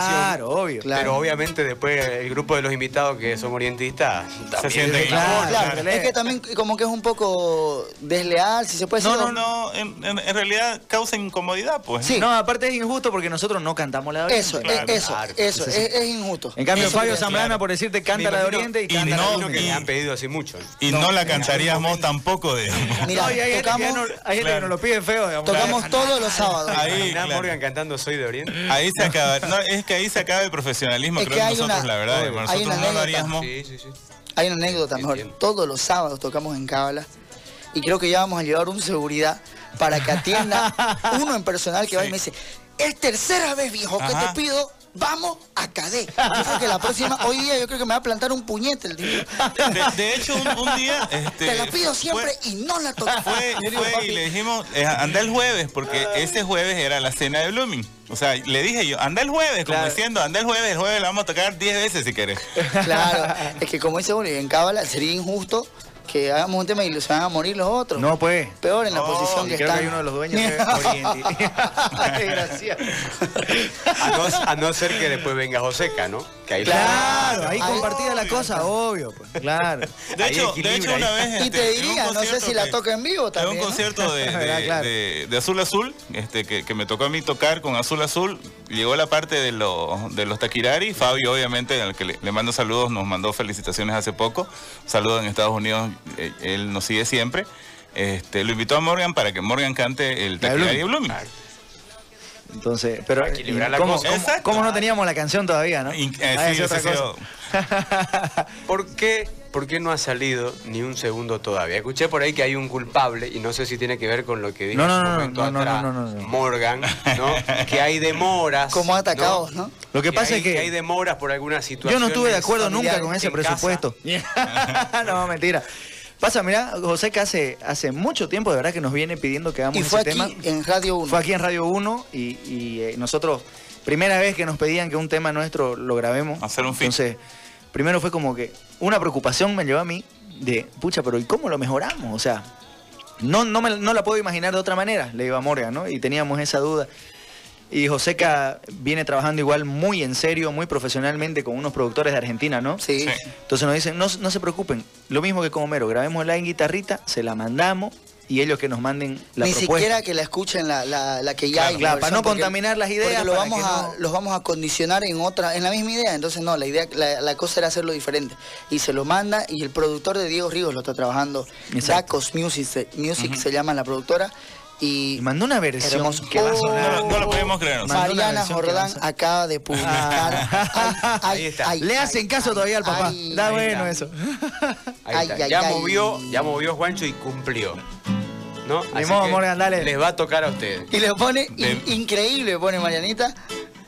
canción. obvio. Claro. Pero obviamente después el grupo de los invitados que son orientistas también sienten claro. Claro, claro. es que también como que es un poco desleal, si se puede decir. No, no, no, en, en- en realidad causa incomodidad, pues. Sí. No, aparte es injusto porque nosotros no cantamos la de Oriente. Eso, Claro, es- eso, claro. eso, es, es injusto. En cambio, Eso Fabio Zambrana, claro. por decirte, Me canta la de Oriente y y canta Me la no, de imagino que y- les han pedido así mucho. Y no, la cantaríamos tampoco, digamos. Mira, No, y hay gente, que, ya tocamos, no- hay gente que nos lo pide feo. digamos. tocamos todos los sábados. Ahí, claro. Morgan cantando Soy de Oriente. Ahí se acaba. No, es que ahí se acaba el profesionalismo. Es creo que nosotros, una- la verdad, Obvio. hermano, hay nosotros una no lo anécdota. haríamos. Sí, sí, sí. Hay una anécdota mejor. Todos los sábados tocamos en Cábala y creo que ya vamos a llevar un seguridad para que atienda uno en personal que va y me dice, es tercera vez viejo que te pido, vamos a Cadé. Yo creo que la próxima, hoy día yo creo que me va a plantar un puñete el tipo. De, de hecho, un, un día. Este, Te la pido fue- siempre y no la toco. Fue, Yo digo, fue "Papi, y le dijimos, eh, anda el jueves, porque ese jueves era la cena de Blooming. O sea, le dije yo, anda el jueves, como Claro. diciendo, anda el jueves, el jueves la vamos a tocar 10 veces si querés. Claro, es que como dice Bolívar, en Cábala sería injusto que hagamos un tema y se van a morir los otros. No, pues. Peor en la No, posición Y que creo que están. hay uno de los dueños que es. A no, a no ser que después venga Joseca, ¿no? Que ahí Claro, ahí Ahí- compartida la cosa, obvio, pues. Claro. De hecho, de hecho una vez... Y este, te en un diría, no sé si la toca en vivo En también. un ¿no? concierto de, de- Verdad, claro. de- de Azul Azul, este, que, que me tocó a mí tocar con Azul Azul, llegó la parte de, los de los Taquirari. Fabio, obviamente, al que le, le mando saludos, nos mandó felicitaciones hace poco. Saludos en Estados Unidos, eh, él nos sigue siempre. Este, lo invitó a Morgan para que Morgan cante el Taquirari de Blooming. Entonces, pero la ¿cómo, cosa. cómo- cómo no teníamos la canción todavía, no? In- eh, Ah, sí, otra cosa. ¿Por qué, ¿Por qué no ha salido ni un segundo todavía? Escuché por ahí que hay un culpable y no sé si tiene que ver con lo que dijo No, no, momento atrás. Morgan, ¿no? que hay demoras. Como atacados, ¿no? Lo que pasa hay- es que- hay demoras por alguna situación. Yo no estuve de acuerdo nunca con ese presupuesto. no, mentira. Pasa, mira, José que hace, hace mucho tiempo de verdad que nos viene pidiendo que hagamos Y ese fue aquí tema. en Radio 1. Fue aquí en Radio 1 y, y, eh, nosotros, primera vez que nos pedían que un tema nuestro lo grabemos. Hacer un feat. Entonces, primero fue como que una preocupación me llevó a mí de, pucha, pero ¿y cómo lo mejoramos? O sea, no, no, me- no la puedo imaginar de otra manera, le iba a Morgan, ¿no? Y teníamos esa duda. Y Joseca viene trabajando igual muy en serio, muy profesionalmente con unos productores de Argentina, ¿no? Sí. Sí. Entonces nos dicen, no, no se preocupen, lo mismo que con Homero, grabémosla en guitarrita, se la mandamos y ellos que nos manden la Ni propuesta. siquiera que la escuchen la, la, la que ya Claro, hay. claro, para no contaminar las ideas, lo vamos a, no- los vamos a condicionar en otra, en la misma idea. Entonces no, la idea, la, la cosa era hacerlo diferente. Y se lo manda y el productor de Diego Ríos lo está trabajando. Exacto. Dacos Music, Music se llama la productora. Y Y mandó una versión Hermoso. que va a sonar. No, no lo podemos creer. Mariana Jordán acaba de publicar. Ah. Ay, ay, Ahí está. ay, Le hacen caso ay, todavía al papá. ay. da bueno eso. Ahí está. ya ay. movió, ya movió Juancho y cumplió. ¿No? Ni Así modo, que Morgan, dale. Les va a tocar a ustedes. Y le pone De- in- increíble, pone Marianita.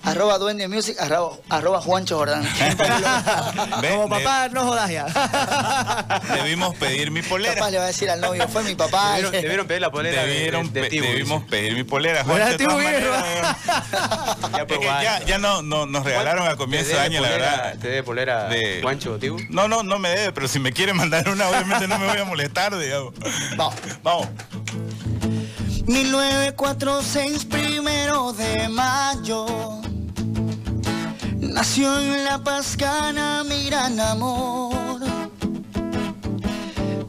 Arroba Duende Music, arroba, arroba Juancho Jordán. Como papá, no jodas ya. debimos pedir mi Papá polera. le va a decir al novio, fue mi papá. Debieron, debieron pedir la polera de- Debieron de, de debimos dice. pedir mi polera. Bueno, Juan, de Tibu todas viene, maneras, Ya, es pues, que ya, Juancho. ya no, no- nos regalaron a comienzo ¿Te de año, la verdad. ¿Te debe polera De- Juancho Tibu? No, no, no me debe, pero si me quiere mandar una, obviamente no me voy a molestar, digamos. Vamos. Vamos. 1946, primero de mayo. Nació en La Pascana mi gran amor.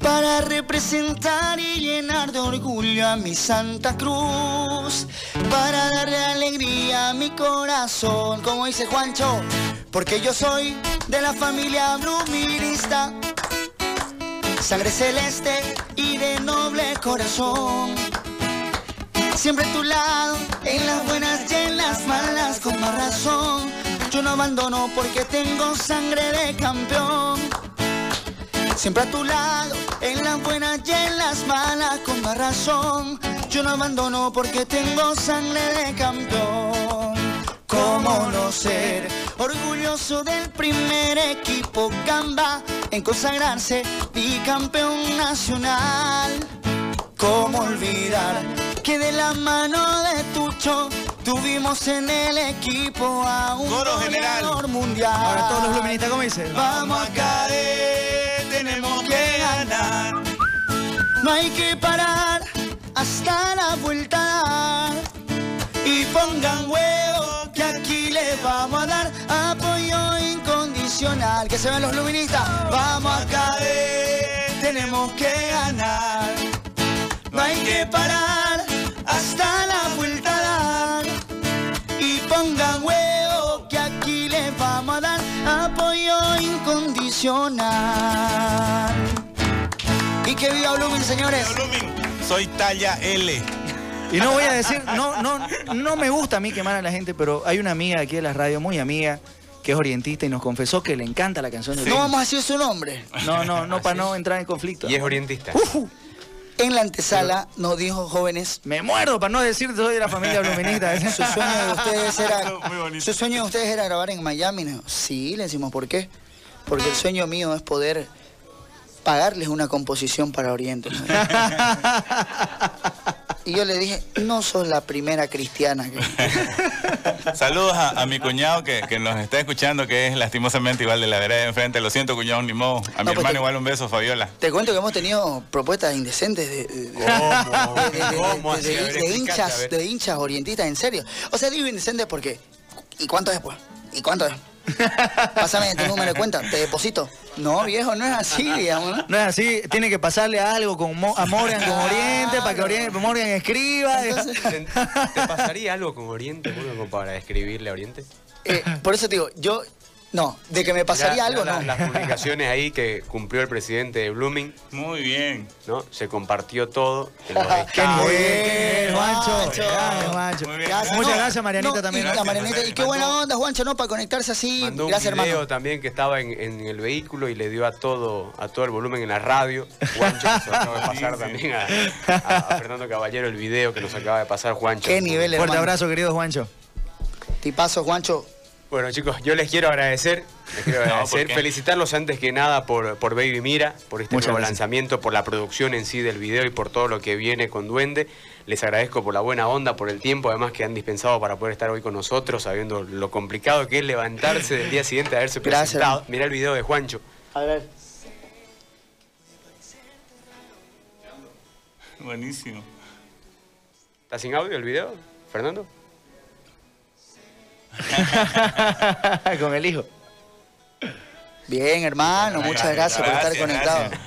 Para representar y llenar de orgullo a mi Santa Cruz. Para darle alegría a mi corazón. Como dice Juancho, porque yo soy de la familia Blumirista. Sangre celeste y de noble corazón. Siempre a tu lado, en las buenas y en las malas, con más razón. Yo no abandono porque tengo sangre de campeón. Siempre a tu lado, en las buenas y en las malas, con más razón. Yo no abandono porque tengo sangre de campeón. ¿Cómo no ser orgulloso del primer equipo Gamba en consagrarse bicampeón nacional? ¿Cómo olvidar que de la mano de Tucho tuvimos en el equipo a un Coro general. mundial? Ahora todos los luministas, ¿cómo dicen? Vamos a caer, tenemos que ganar. No hay que parar hasta la vuelta. Y pongan huevo que aquí les vamos a dar apoyo incondicional. Que se ven los luministas. Vamos a caer, tenemos que ganar. No hay que parar hasta la Y que viva Blooming, señores. Blooming, soy talla L. Y no voy a decir, no, no, no me gusta a mí quemar a la gente, pero hay una amiga aquí de la radio, muy amiga, que es orientista y nos confesó que le encanta la canción de No Luis. vamos a decir su nombre. No, no, no, para no entrar en conflicto. Y es orientista. En la antesala nos dijo jóvenes. Me muerdo para no decir que soy de la familia bluminista. Su sueño de ustedes era. Muy bonito. Su sueño de ustedes era grabar en Miami. ¿no? Sí, le decimos por qué. Porque el sueño mío es poder pagarles una composición para Oriente. ¿no? Y yo le dije, no sos la primera cristiana que. Saludos a, a mi cuñado que, que nos está escuchando, que es lastimosamente igual de la vereda de enfrente. Lo siento, cuñado, ni modo. A mi No, pues hermano te- igual un beso, Fabiola. Te cuento que hemos tenido propuestas indecentes de, de- hinchas, de hinchas orientistas, en serio. O sea, digo indecentes porque. ¿Y cuánto es, pues? ¿Y cuánto es? Pásame tu número de cuenta, te deposito. No, viejo, no es así, digamos, ¿no? No es así, tiene que pasarle algo con Mo- a Morgan con Oriente para que Oriente, Morgan escriba. Entonces- ¿Te, te pasaría algo con Oriente, Morgan, para escribirle a Oriente? Eh, por eso te digo, yo. No, de que me pasaría algo, no. la- Las publicaciones ahí que cumplió el presidente de Blooming, Muy bien. ¿no? Se compartió todo. en los ¡Qué Juancho! Juancho. Juancho. Muy bien. Gracias, Muchas no, gracias, Marianita, no, también. y Gracias, Marianita, y qué buena onda, Juancho, ¿no? Para conectarse así. Mandó un Gracias, video hermano. también que estaba en, en el vehículo y le dio a todo a todo el volumen en la radio. Juancho que se lo acaba de pasar Sí, sí. también a, a- a Fernando Caballero el video que nos acaba de pasar Juancho. Qué nivel, Fuerte hermano. abrazo, querido Juancho. Tipazo, Juancho. Bueno chicos, yo les quiero agradecer, les quiero agradecer, felicitarlos antes que nada por, por Baby Mira, por este Muchas nuevo gracias. lanzamiento, por la producción en sí del video y por todo lo que viene con Duende. Les agradezco por la buena onda, por el tiempo además que han dispensado para poder estar hoy con nosotros, sabiendo lo complicado que es levantarse del día siguiente a haberse Gracias, presentado. Mirá el video de Juancho. A ver. Buenísimo. ¿Está sin audio el video, Fernando? con el hijo. Bien, hermano, muchas gracias por estar conectado. gracias.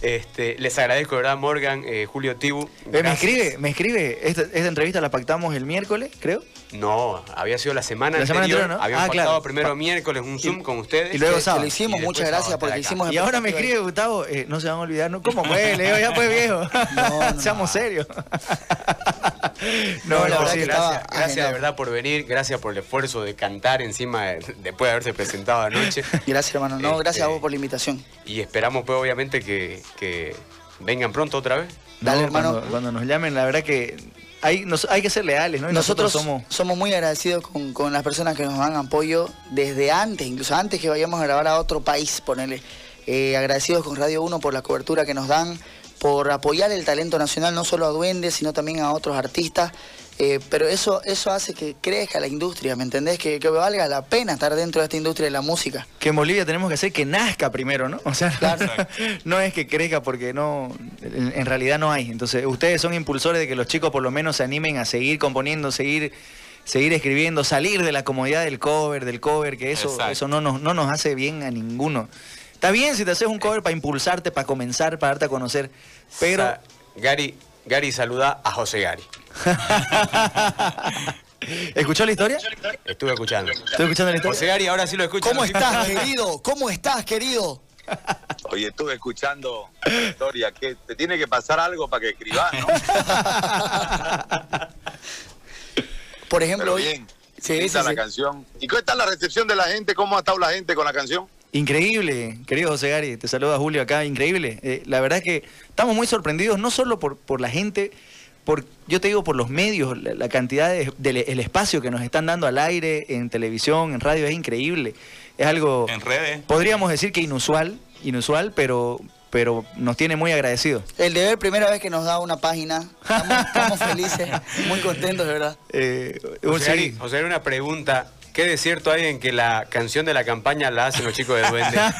Este, les agradezco, ¿verdad, Morgan, eh, Julio Tibu? Eh, me escribe, me escribe. Esta, esta entrevista la pactamos el miércoles, creo. No, había sido la semana La semana anterior. anterior, ¿no? Habíamos Ah, pactado claro. primero miércoles un Zoom con ustedes. y luego sábado. lo hicimos, muchas gracias porque hicimos Y ahora me escribe Gustavo, eh, no se van a olvidar, ¿no? ¿cómo fue? Le digo, ya pues viejo. no, Seamos serios. No, la verdad gracias, que estaba gracias, gracias de verdad por venir, gracias por el esfuerzo de cantar encima de- después de haberse presentado anoche. Gracias, hermano. No, gracias a Este, vos por la invitación. Y esperamos pues obviamente que, que vengan pronto otra vez. Dale, No, hermano. Cuando, cuando nos llamen, la verdad que hay, nos- hay que ser leales, ¿no? Y Nosotros, somos... somos... muy agradecidos con, con las personas que nos dan apoyo desde antes, incluso antes que vayamos a grabar a otro país, ponerle. agradecidos con Radio 1 por la cobertura que nos dan, por apoyar el talento nacional, no solo a Duendes, sino también a otros artistas. Eh, pero eso, eso hace que crezca la industria, ¿me entendés? Que, que valga la pena estar dentro de esta industria de la música. que en Bolivia tenemos que hacer que nazca primero, ¿no? O sea, Claro. no es que crezca porque no, en, en realidad no hay. Entonces, ustedes son impulsores de que los chicos por lo menos se animen a seguir componiendo, seguir, seguir escribiendo, salir de la comodidad del cover, del cover, que eso, Exacto. eso no nos, no nos hace bien a ninguno. Está bien si te haces un cover para impulsarte, para comenzar, para darte a conocer, pero... Sa- Gary, Gary saluda a José Gary. ¿Escuchó la historia? Estuve escuchando. ¿Estoy escuchando la historia? José Gary ahora sí lo escucho. ¿Cómo estás, querido? ¿Cómo estás, querido? Oye, estuve escuchando la historia, que te tiene que pasar algo para que escribas, ¿no? Por ejemplo, Pero hoy- bien, Sí, sí, la sí. canción. ¿Y cómo está la recepción de la gente? ¿Cómo ha estado la gente con la canción? Increíble, querido José Gary, te saluda Julio acá, increíble. Eh, la verdad es que estamos muy sorprendidos, no solo por, por la gente, por, yo te digo por los medios, la, la cantidad de, del el espacio que nos están dando al aire, en televisión, en radio, es increíble. Es algo, En redes. podríamos decir que inusual, inusual, pero, pero nos tiene muy agradecidos. El deber, primera vez que nos da una página. Estamos, estamos felices, muy contentos, de verdad. Eh, José Gary. José Gary, una pregunta. ¿Qué de cierto hay en que la canción de la campaña la hacen los chicos de Duende?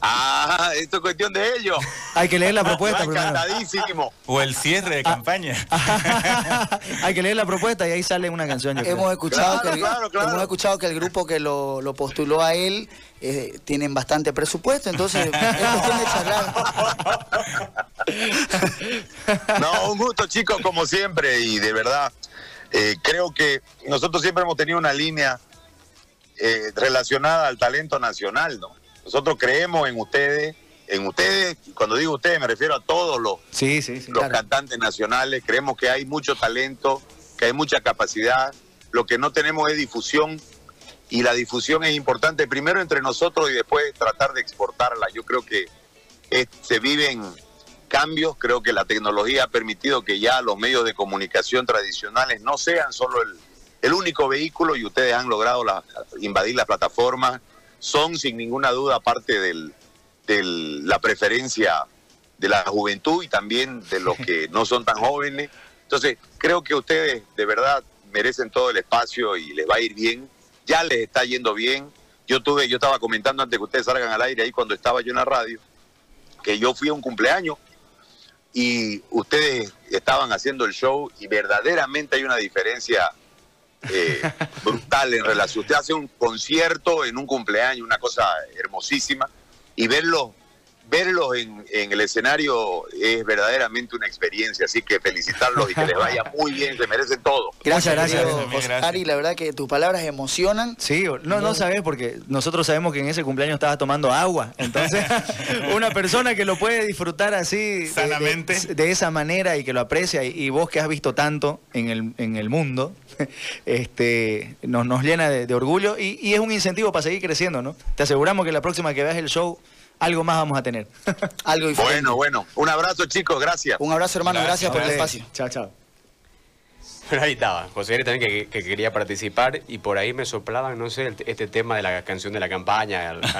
Ah, esto es cuestión de ellos. Hay que leer la propuesta encantadísimo. O el cierre Ah. de campaña. Hay que leer la propuesta y ahí sale una canción. yo creo. Hemos escuchado, Claro, que el, claro, claro. hemos escuchado que el grupo que lo, lo postuló a él eh, tienen bastante presupuesto, entonces es cuestión de charlar. No, un gusto, chicos, como siempre, y de verdad, eh, creo que nosotros siempre hemos tenido una línea eh, relacionada al talento nacional, ¿no? Nosotros creemos en ustedes, en ustedes, cuando digo ustedes me refiero a todos los, Sí, sí, sí. los claro. cantantes nacionales, creemos que hay mucho talento, que hay mucha capacidad, lo que no tenemos es difusión y la difusión es importante primero entre nosotros y después tratar de exportarla. Yo creo que eh, se viven cambios, creo que la tecnología ha permitido que ya los medios de comunicación tradicionales no sean solo el, el único vehículo y ustedes han logrado la- invadir las plataformas, son sin ninguna duda parte de la preferencia de la juventud y también de los que no son tan jóvenes. Entonces, creo que ustedes de verdad merecen todo el espacio y les va a ir bien. Ya les está yendo bien. Yo tuve, yo estaba comentando antes que ustedes salgan al aire ahí cuando estaba yo en la radio, que yo fui a un cumpleaños y ustedes estaban haciendo el show y verdaderamente hay una diferencia eh, brutal en relación. Usted hace un concierto en un cumpleaños, una cosa hermosísima, y verlo, verlos en, en el escenario es verdaderamente una experiencia. Así que felicitarlos y que les vaya muy bien, se merecen todo. Gracias, gracias, gracias. Ari. La verdad que tus palabras emocionan. Sí, o- no, no sabes porque nosotros sabemos que en ese cumpleaños estaba tomando agua. Entonces, una persona que lo puede disfrutar así, de- de- Sanamente. de, esa manera y que lo aprecia, y, y vos que has visto tanto en el, en el mundo, este, nos, nos llena de, de orgullo y, y es un incentivo para seguir creciendo, ¿no? Te aseguramos que la próxima que veas el show, algo más vamos a tener. Algo diferente. Bueno, bueno. Un abrazo, chicos. Gracias. Un abrazo, hermano. Gracias, Gracias, por el espacio. Chao, chao. Pero ahí estaba. José también que, que quería participar y por ahí me soplaban, no sé, el- este tema de la canción de la campaña. al- Por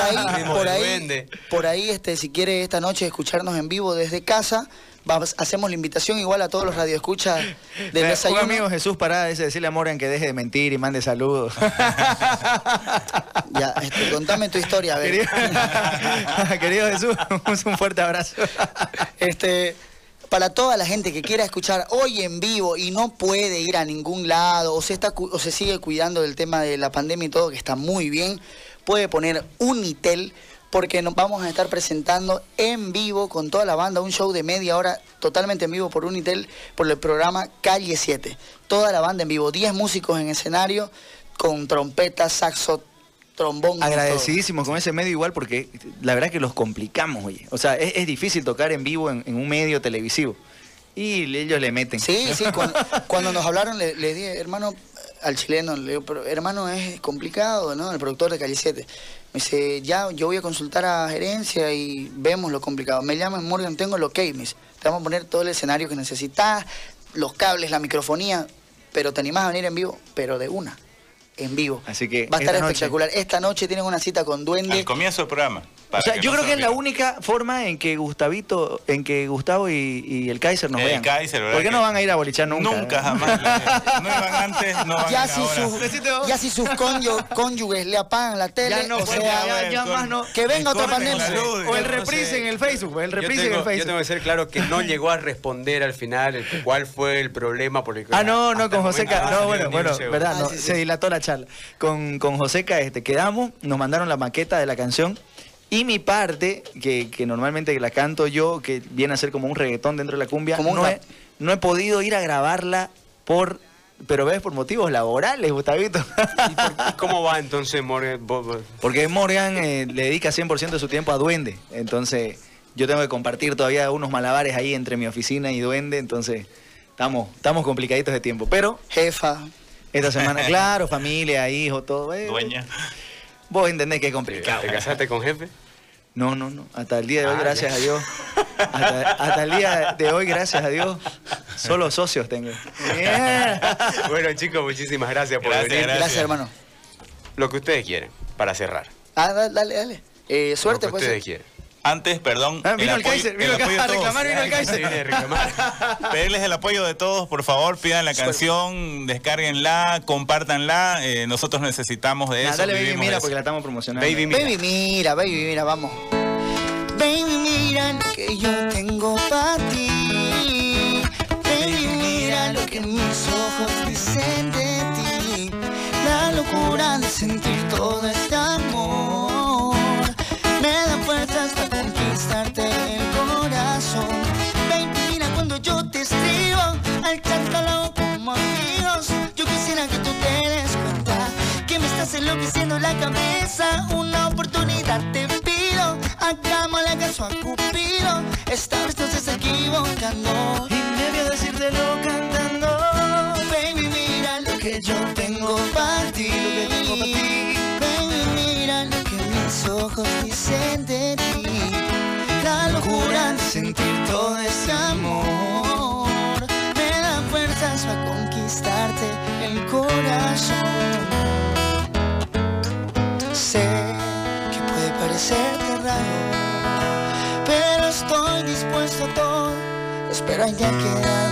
ahí, por ahí, por ahí, este, si quiere esta noche escucharnos en vivo desde casa, vamos, hacemos la invitación igual a todos los radioescuchas del Eh, Un desayuno. amigo Jesús Parada dice decirle a Morgan que deje de mentir y mande saludos. Ya, este, contame tu historia, a ver. Querido, querido Jesús, un fuerte abrazo. Este, para toda la gente que quiera escuchar hoy en vivo y no puede ir a ningún lado o se está o se sigue cuidando del tema de la pandemia y todo que está muy bien, puede poner Unitel porque nos vamos a estar presentando en vivo con toda la banda un show de media hora totalmente en vivo por Unitel por el programa Calle 7. Toda la banda en vivo, 10 músicos en escenario con trompeta, saxo, trombón. Agradecidísimos con ese medio igual porque la verdad que los complicamos, oye. O sea, es, es difícil tocar en vivo en, en un medio televisivo. Y ellos le meten. Sí, sí, cuando, cuando nos hablaron le, le dije, hermano, al chileno, le digo, pero hermano, es complicado, ¿no? El productor de Calle 7. Me dice, ya, yo voy a consultar a gerencia y vemos lo complicado. Me llaman, Morgan, tengo el ok, me dice, te vamos a poner todo el escenario que necesitas, los cables, la microfonía, pero te animás a venir en vivo, pero de una, en vivo. Así que Va a estar esta noche- espectacular. Esta noche tienen una cita con Duende. Al comienzo del programa. O sea, yo no creo se que es la única forma en que Gustavito, en que Gustavo y, y el Kaiser nos El vean. Kaiser, ¿verdad ¿Por qué no van a ir a bolichar nunca? Nunca, jamás. No iban antes, no van Ya a ir si, ahora. sus, ya si sus cónyuges le apagan la tele, Ya no, o sea, ya, ya más no. que venga otra pandemia. O el Yo no reprise sé. en el Facebook, el Yo reprise en el yo Facebook. tengo que ser claro que no llegó a responder al final el- cuál fue el problema por el que Ah, no, no, con Joseca. No, bueno, bueno, verdad, no, Ah, se dilató la charla. Con, con Joseca este, quedamos, nos mandaron la maqueta de la canción. Y mi parte, que, que normalmente la canto yo, que viene a ser como un reggaetón dentro de la cumbia, Como no, he, no he podido ir a grabarla por, pero ves, por motivos laborales, Gustavito. ¿Y por- y cómo va entonces, Morgan? Porque Morgan eh, le dedica 100% de su tiempo a Duende. Entonces, yo tengo que compartir todavía unos malabares ahí entre mi oficina y Duende. Entonces, estamos, estamos complicaditos de tiempo. Pero Jefa, esta semana, claro, familia, hijo, todo. eh, Dueña. Vos entendés que es ¿Te, complicado. te casaste con jefe? No, no, no. Hasta el día de hoy, Ah, gracias ya. a Dios. Hasta, hasta el día de hoy, gracias a Dios, solo socios tengo. bueno, chicos, muchísimas gracias por Gracias, venir. gracias. gracias hermano. Lo que ustedes quieren, para cerrar. Ah, da- dale, dale. Eh, suerte, Lo que pues. ustedes quieren. Antes, perdón. Ah, vino el apoyo- Kaiser, vino el Kaiser a de todos. reclamar, vino el Kaiser. Pedirles el apoyo de todos, por favor, pidan la canción, descárguenla, compártanla. eh, nosotros necesitamos de Nah, eso. dale, baby, mira, eso. porque la estamos promocionando. Baby, mira. Baby, mira, baby, mira, vamos. Baby, mira lo que yo tengo para ti. Baby, mira lo que mis ojos dicen de ti. La locura de sentir todo este dicen de ti. La locura de sentir todo ese amor. Me da fuerzas para conquistarte el corazón. Sé que puede parecerte raro, pero estoy dispuesto a todo. Espero haya quedado